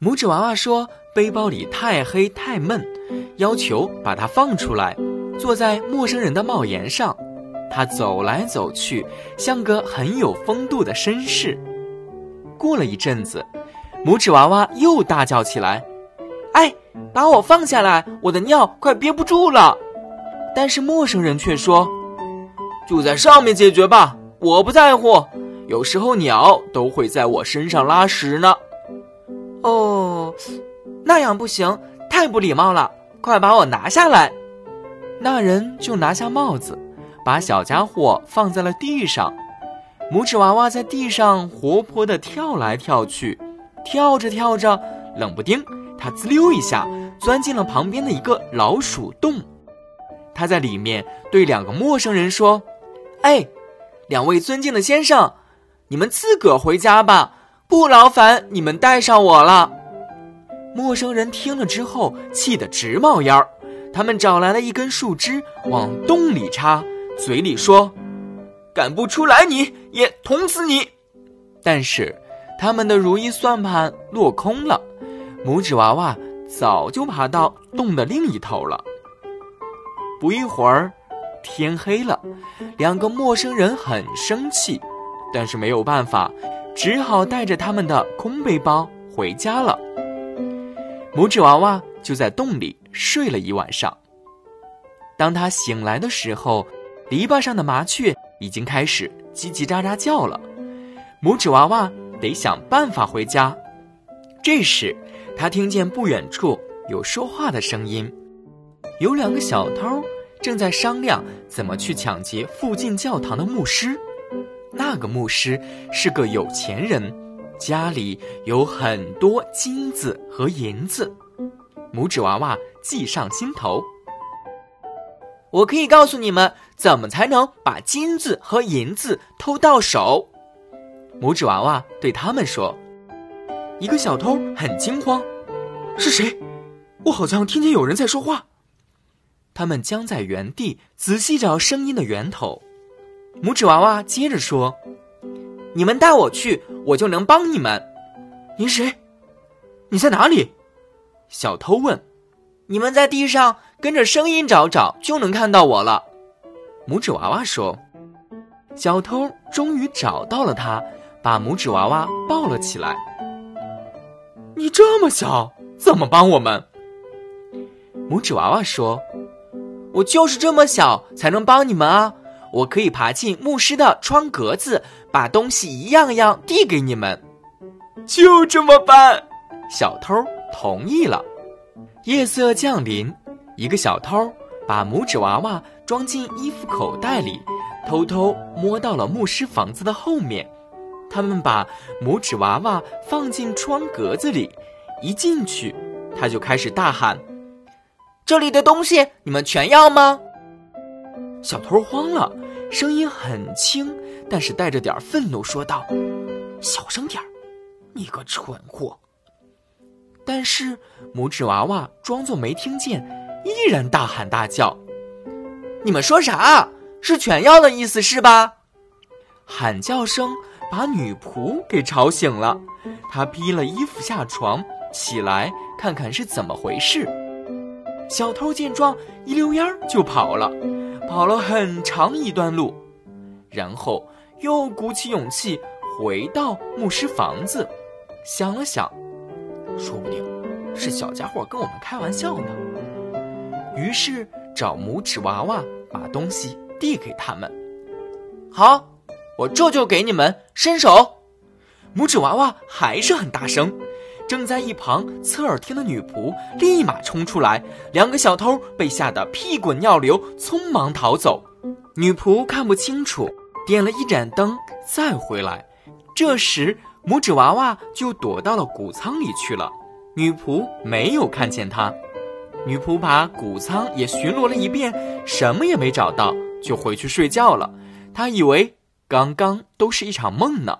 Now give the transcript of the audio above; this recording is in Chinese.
拇指娃娃说：“背包里太黑太闷，要求把它放出来，坐在陌生人的帽檐上。他走来走去，像个很有风度的绅士。过了一阵子，拇指娃娃又大叫起来：‘哎，把我放下来！我的尿快憋不住了！’但是陌生人却说：‘就在上面解决吧，我不在乎。有时候鸟都会在我身上拉屎呢。’”哦，那样不行，太不礼貌了！快把我拿下来。那人就拿下帽子，把小家伙放在了地上。拇指娃娃在地上活泼地跳来跳去，跳着跳着，冷不丁，他滋溜一下钻进了旁边的一个老鼠洞。他在里面对两个陌生人说：“哎，两位尊敬的先生，你们自个儿回家吧。”不劳烦你们带上我了。陌生人听了之后，气得直冒烟儿。他们找来了一根树枝，往洞里插，嘴里说：“赶不出来，你也捅死你。”但是，他们的如意算盘落空了。拇指娃娃早就爬到洞的另一头了。不一会儿，天黑了。两个陌生人很生气，但是没有办法。只好带着他们的空背包回家了。拇指娃娃就在洞里睡了一晚上。当他醒来的时候，篱笆上的麻雀已经开始叽叽喳喳叫了。拇指娃娃得想办法回家。这时，他听见不远处有说话的声音，有两个小偷正在商量怎么去抢劫附近教堂的牧师。那个牧师是个有钱人，家里有很多金子和银子。拇指娃娃记上心头。我可以告诉你们，怎么才能把金子和银子偷到手。拇指娃娃对他们说：“一个小偷很惊慌，是谁？我好像听见有人在说话。”他们僵在原地，仔细找声音的源头。拇指娃娃接着说：“你们带我去，我就能帮你们。你谁？你在哪里？”小偷问。“你们在地上跟着声音找找，就能看到我了。”拇指娃娃说。小偷终于找到了他，把拇指娃娃抱了起来。“你这么小，怎么帮我们？”拇指娃娃说：“我就是这么小，才能帮你们啊。”我可以爬进牧师的窗格子，把东西一样样递给你们。就这么办，小偷同意了。夜色降临，一个小偷把拇指娃娃装进衣服口袋里，偷偷摸到了牧师房子的后面。他们把拇指娃娃放进窗格子里，一进去，他就开始大喊：“这里的东西你们全要吗？”小偷慌了，声音很轻，但是带着点愤怒，说道：“小声点儿，你个蠢货！”但是拇指娃娃装作没听见，依然大喊大叫：“你们说啥？是犬要的意思是吧？”喊叫声把女仆给吵醒了，她披了衣服下床，起来看看是怎么回事。小偷见状，一溜烟儿就跑了。跑了很长一段路，然后又鼓起勇气回到牧师房子，想了想，说不定是小家伙跟我们开玩笑呢。于是找拇指娃娃把东西递给他们。好，我这就给你们伸手。拇指娃娃还是很大声。正在一旁侧耳听的女仆立马冲出来，两个小偷被吓得屁滚尿流，匆忙逃走。女仆看不清楚，点了一盏灯再回来。这时，拇指娃娃就躲到了谷仓里去了。女仆没有看见他。女仆把谷仓也巡逻了一遍，什么也没找到，就回去睡觉了。她以为刚刚都是一场梦呢。